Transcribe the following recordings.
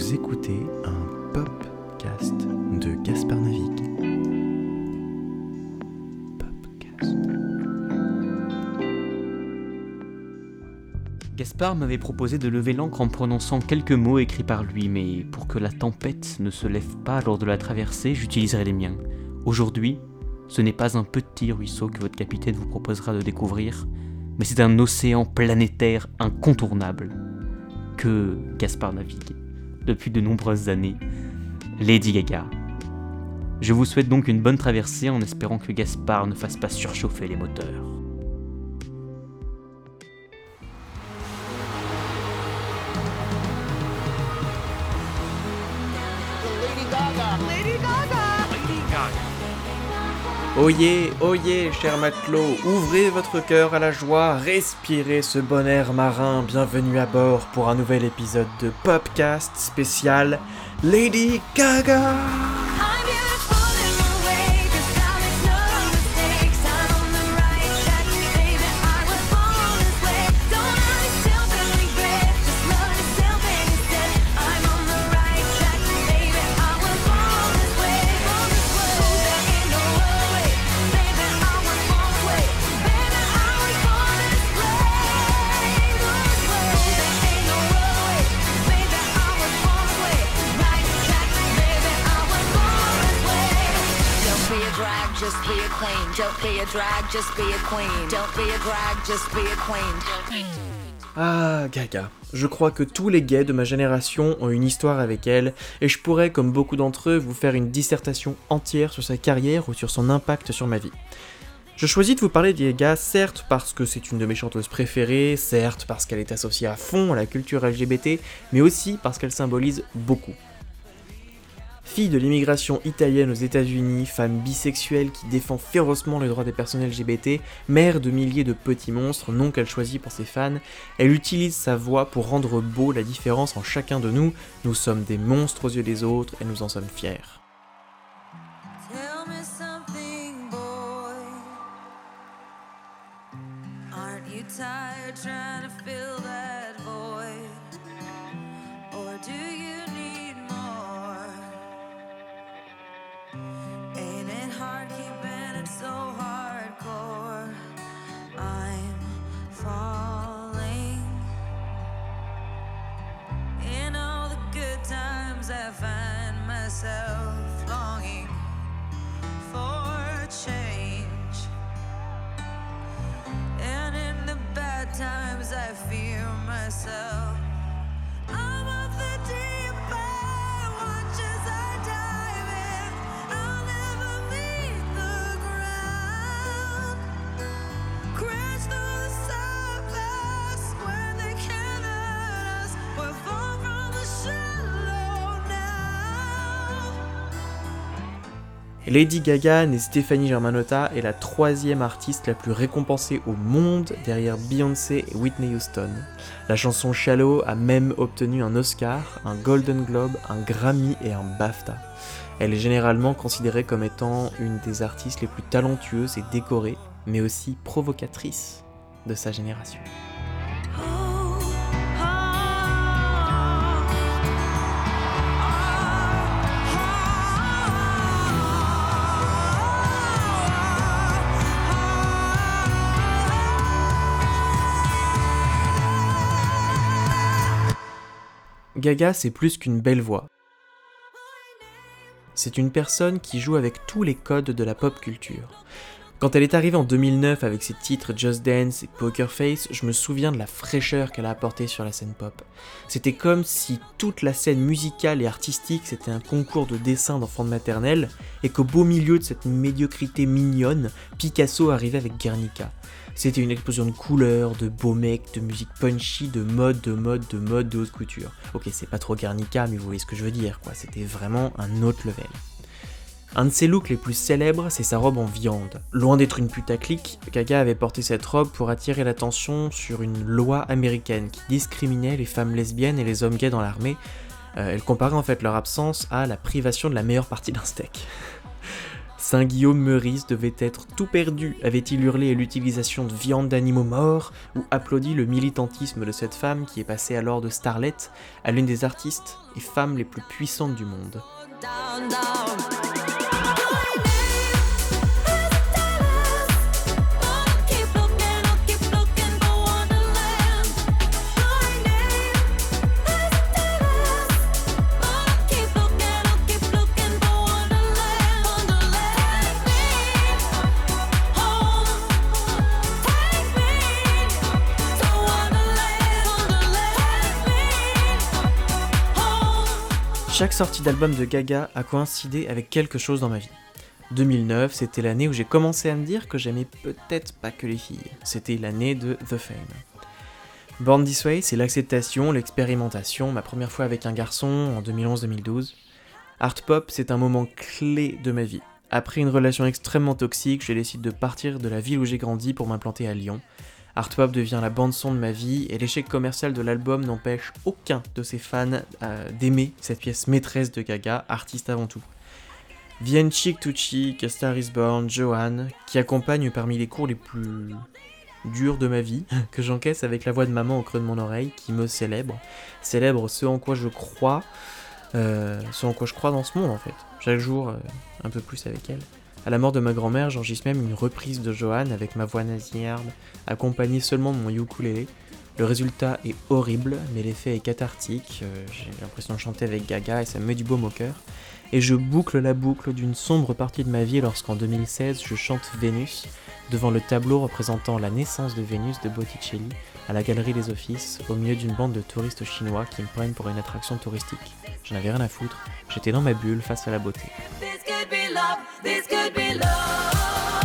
Vous écoutez un podcast de Gaspard Navic. Gaspard m'avait proposé de lever l'encre en prononçant quelques mots écrits par lui, mais pour que la tempête ne se lève pas lors de la traversée, j'utiliserai les miens. Aujourd'hui, ce n'est pas un petit ruisseau que votre capitaine vous proposera de découvrir, mais c'est un océan planétaire incontournable que Gaspard navigue depuis de nombreuses années, Lady Gaga. Je vous souhaite donc une bonne traversée en espérant que Gaspard ne fasse pas surchauffer les moteurs. Oyez, oyez, cher matelot, ouvrez votre cœur à la joie, respirez ce bon air marin, bienvenue à bord pour un nouvel épisode de Popcast spécial Lady Gaga Ah, Gaga. Je crois que tous les gays de ma génération ont une histoire avec elle, et je pourrais, comme beaucoup d'entre eux, vous faire une dissertation entière sur sa carrière ou sur son impact sur ma vie. Je choisis de vous parler de Gaga, certes parce que c'est une de mes chanteuses préférées, certes parce qu'elle est associée à fond à la culture LGBT, mais aussi parce qu'elle symbolise beaucoup. Fille de l'immigration italienne aux États-Unis, femme bisexuelle qui défend férocement les droits des personnes LGBT, mère de milliers de petits monstres, nom qu'elle choisit pour ses fans, elle utilise sa voix pour rendre beau la différence en chacun de nous. Nous sommes des monstres aux yeux des autres et nous en sommes fiers. Myself. Lady Gaga, née Stéphanie Germanotta, est la troisième artiste la plus récompensée au monde derrière Beyoncé et Whitney Houston. La chanson Shallow a même obtenu un Oscar, un Golden Globe, un Grammy et un BAFTA. Elle est généralement considérée comme étant une des artistes les plus talentueuses et décorées, mais aussi provocatrices de sa génération. Gaga, c'est plus qu'une belle voix. C'est une personne qui joue avec tous les codes de la pop culture. Quand elle est arrivée en 2009 avec ses titres Just Dance et Poker Face, je me souviens de la fraîcheur qu'elle a apportée sur la scène pop. C'était comme si toute la scène musicale et artistique c'était un concours de dessin d'enfants de maternelle et qu'au beau milieu de cette médiocrité mignonne, Picasso arrivait avec Guernica. C'était une explosion de couleurs, de beaux mecs, de musique punchy, de mode, de mode, de mode, de haute couture. Ok, c'est pas trop Guernica, mais vous voyez ce que je veux dire, quoi. C'était vraiment un autre level. Un de ses looks les plus célèbres, c'est sa robe en viande. Loin d'être une putaclic, Gaga avait porté cette robe pour attirer l'attention sur une loi américaine qui discriminait les femmes lesbiennes et les hommes gays dans l'armée. Euh, elle comparait en fait leur absence à la privation de la meilleure partie d'un steak. Saint Guillaume Meurice devait être tout perdu, avait-il hurlé à l'utilisation de viande d'animaux morts, ou applaudi le militantisme de cette femme qui est passée alors de starlet à l'une des artistes et femmes les plus puissantes du monde. Chaque sortie d'album de Gaga a coïncidé avec quelque chose dans ma vie. 2009, c'était l'année où j'ai commencé à me dire que j'aimais peut-être pas que les filles. C'était l'année de The Fame. Born This Way, c'est l'acceptation, l'expérimentation, ma première fois avec un garçon en 2011-2012. Art Pop, c'est un moment clé de ma vie. Après une relation extrêmement toxique, je décide de partir de la ville où j'ai grandi pour m'implanter à Lyon. Art Pop devient la bande-son de ma vie et l'échec commercial de l'album n'empêche aucun de ses fans euh, d'aimer cette pièce maîtresse de Gaga, artiste avant tout. Viennent Chick to Chick, Star is Born, Joanne, qui accompagnent parmi les cours les plus durs de ma vie, que j'encaisse avec la voix de maman au creux de mon oreille, qui me célèbre. Célèbre ce en quoi je crois, euh, ce en quoi je crois dans ce monde en fait. Chaque jour, euh, un peu plus avec elle. À la mort de ma grand-mère, j'enregistre même une reprise de Joanne avec ma voix nasillarde, accompagnée seulement de mon ukulélé. Le résultat est horrible, mais l'effet est cathartique. euh, J'ai l'impression de chanter avec Gaga et ça me met du baume au cœur. Et je boucle la boucle d'une sombre partie de ma vie lorsqu'en 2016 je chante Vénus devant le tableau représentant la naissance de Vénus de Botticelli à la galerie des Offices au milieu d'une bande de touristes chinois qui me prennent pour une attraction touristique. J'en avais rien à foutre, j'étais dans ma bulle face à la beauté. This could be love. This could be love.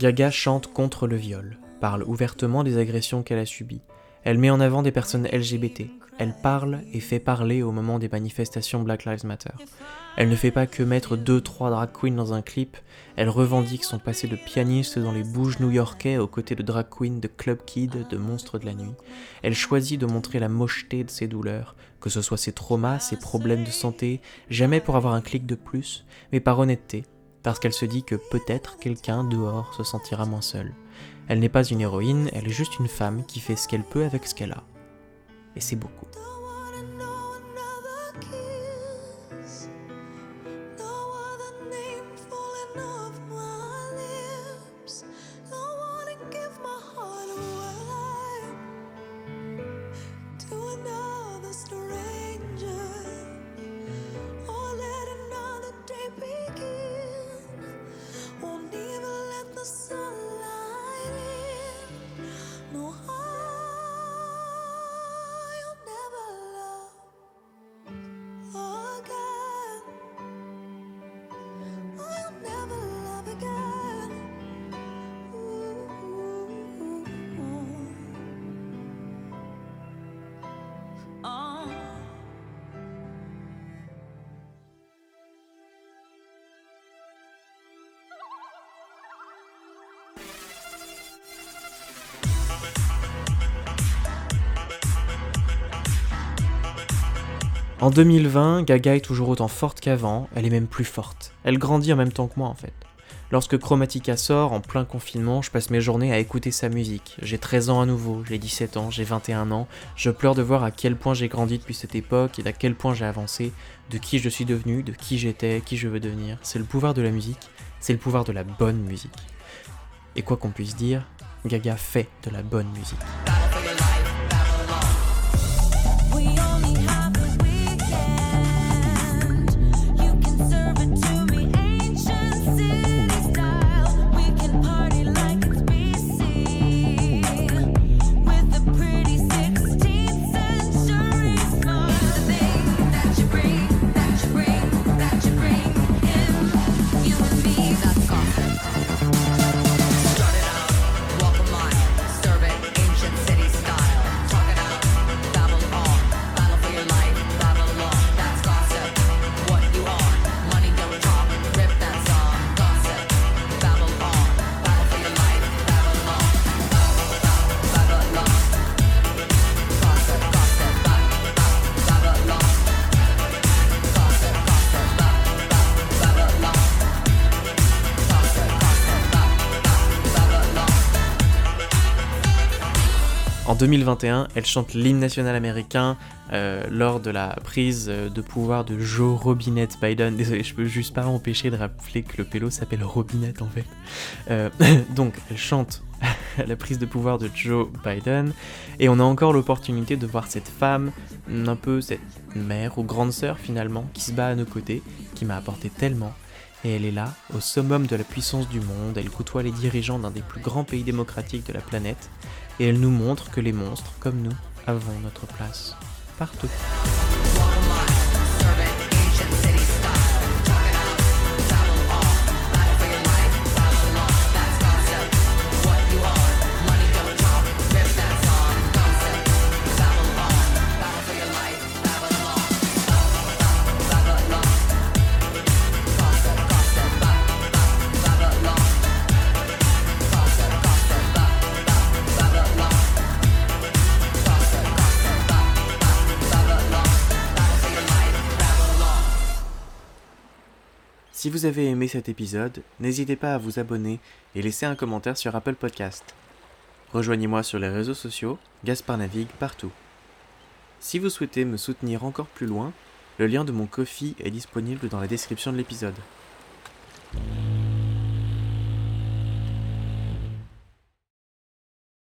Gaga chante contre le viol, parle ouvertement des agressions qu'elle a subies. Elle met en avant des personnes LGBT. Elle parle et fait parler au moment des manifestations Black Lives Matter. Elle ne fait pas que mettre deux trois drag queens dans un clip, elle revendique son passé de pianiste dans les bouges new-yorkais aux côtés de drag queens, de club kids, de monstres de la nuit. Elle choisit de montrer la mocheté de ses douleurs, que ce soit ses traumas, ses problèmes de santé, jamais pour avoir un clic de plus, mais par honnêteté, parce qu'elle se dit que peut-être quelqu'un dehors se sentira moins seul. Elle n'est pas une héroïne, elle est juste une femme qui fait ce qu'elle peut avec ce qu'elle a. Et c'est beaucoup. En 2020, Gaga est toujours autant forte qu'avant, elle est même plus forte. Elle grandit en même temps que moi en fait. Lorsque Chromatica sort, en plein confinement, je passe mes journées à écouter sa musique. J'ai 13 ans à nouveau, j'ai 17 ans, j'ai 21 ans. Je pleure de voir à quel point j'ai grandi depuis cette époque et d'à quel point j'ai avancé, de qui je suis devenu, de qui j'étais, qui je veux devenir. C'est le pouvoir de la musique, c'est le pouvoir de la bonne musique. Et quoi qu'on puisse dire, Gaga fait de la bonne musique. 2021, elle chante l'hymne national américain euh, lors de la prise euh, de pouvoir de Joe Robinette Biden. Désolé, je peux juste pas m'empêcher de rappeler que le pélo s'appelle Robinette en fait. Euh, donc, elle chante la prise de pouvoir de Joe Biden. Et on a encore l'opportunité de voir cette femme, un peu cette mère ou grande sœur finalement, qui se bat à nos côtés, qui m'a apporté tellement. Et elle est là, au summum de la puissance du monde, elle côtoie les dirigeants d'un des plus grands pays démocratiques de la planète, et elle nous montre que les monstres, comme nous, avons notre place partout. Si vous avez aimé cet épisode, n'hésitez pas à vous abonner et laisser un commentaire sur Apple Podcast. Rejoignez-moi sur les réseaux sociaux, Gaspard navigue partout. Si vous souhaitez me soutenir encore plus loin, le lien de mon Kofi est disponible dans la description de l'épisode.